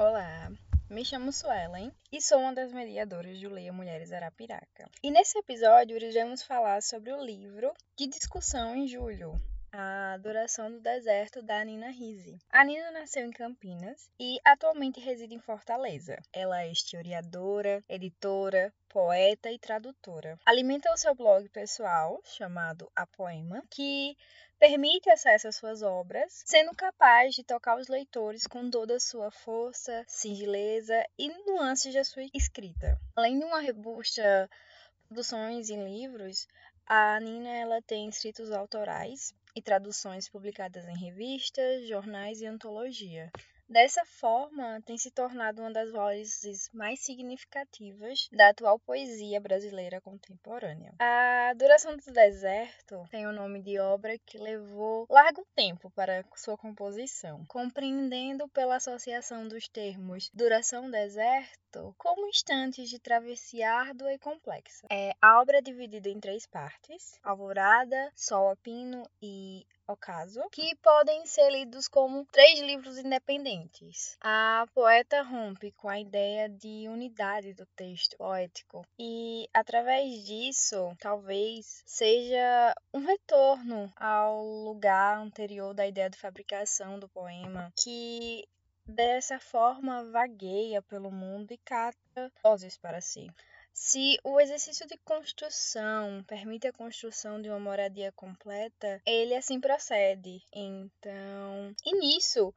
Olá, me chamo Suelen e sou uma das mediadoras do Leia Mulheres Arapiraca. E nesse episódio iremos falar sobre o livro de discussão em julho, A Adoração do Deserto, da Nina Risi. A Nina nasceu em Campinas e atualmente reside em Fortaleza. Ela é historiadora, editora, poeta e tradutora. Alimenta o seu blog pessoal, chamado A Poema, que permite acesso às suas obras, sendo capaz de tocar os leitores com toda a sua força, singeleza e nuances da sua escrita. Além de uma robusta produções em livros, a Nina ela tem escritos autorais e traduções publicadas em revistas, jornais e antologia. Dessa forma, tem se tornado uma das vozes mais significativas da atual poesia brasileira contemporânea. A Duração do Deserto tem o nome de obra que levou largo tempo para sua composição, compreendendo pela associação dos termos duração deserto como instantes de travessia árdua e complexa. É, a obra é dividida em três partes: Alvorada, Sol a Pino e Ocaso, que podem ser lidos como três livros independentes. A poeta rompe com a ideia de unidade do texto poético e, através disso, talvez seja um retorno ao lugar anterior da ideia de fabricação do poema, que dessa forma vagueia pelo mundo e cata vozes para si. Se o exercício de construção permite a construção de uma moradia completa, ele assim procede. Então, e nisso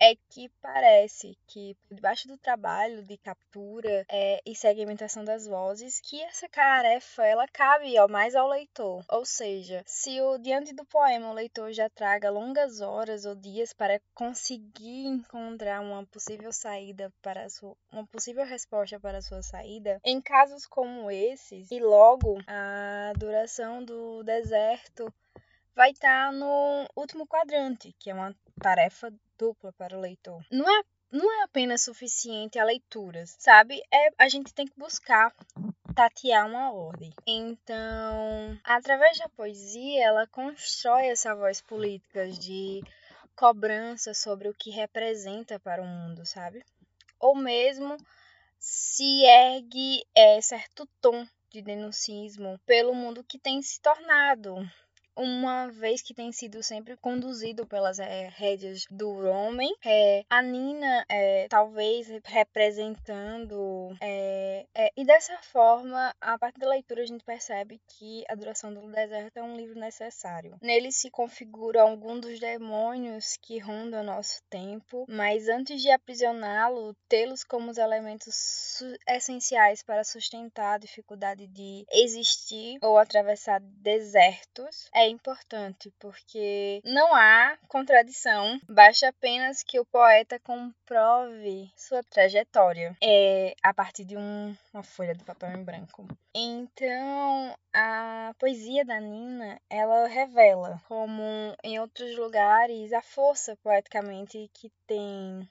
é que parece que por debaixo do trabalho de captura é, e segmentação das vozes que essa tarefa ela cabe ao mais ao leitor. Ou seja se o diante do poema o leitor já traga longas horas ou dias para conseguir encontrar uma possível saída para sua, uma possível resposta para a sua saída em casos como esses e logo a duração do deserto vai estar no último quadrante que é uma tarefa dupla para o leitor. Não é, não é apenas suficiente a leitura, sabe? É, a gente tem que buscar tatear uma ordem. Então, através da poesia, ela constrói essa voz política de cobrança sobre o que representa para o mundo, sabe? Ou mesmo se ergue é, certo tom de denuncismo pelo mundo que tem se tornado uma vez que tem sido sempre conduzido pelas é, rédeas do homem. É, a Nina, é, talvez representando. É, e dessa forma, a partir da leitura, a gente percebe que A Duração do Deserto é um livro necessário. Nele se configuram alguns dos demônios que rondam nosso tempo, mas antes de aprisioná-lo, tê-los como os elementos essenciais para sustentar a dificuldade de existir ou atravessar desertos, é importante, porque não há contradição, basta apenas que o poeta comprove sua trajetória é, a partir de um, uma folha de papel em branco. Então, a poesia da Nina, ela revela, como em outros lugares, a força poeticamente que tem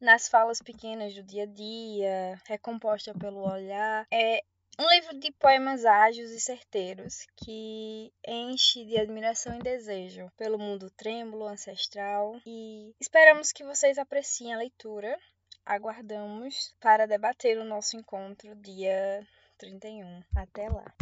nas falas pequenas do dia a dia, recomposta pelo olhar. É um livro de poemas ágeis e certeiros que enche de admiração e desejo pelo mundo trêmulo, ancestral e esperamos que vocês apreciem a leitura. Aguardamos para debater o nosso encontro dia 31. Até lá!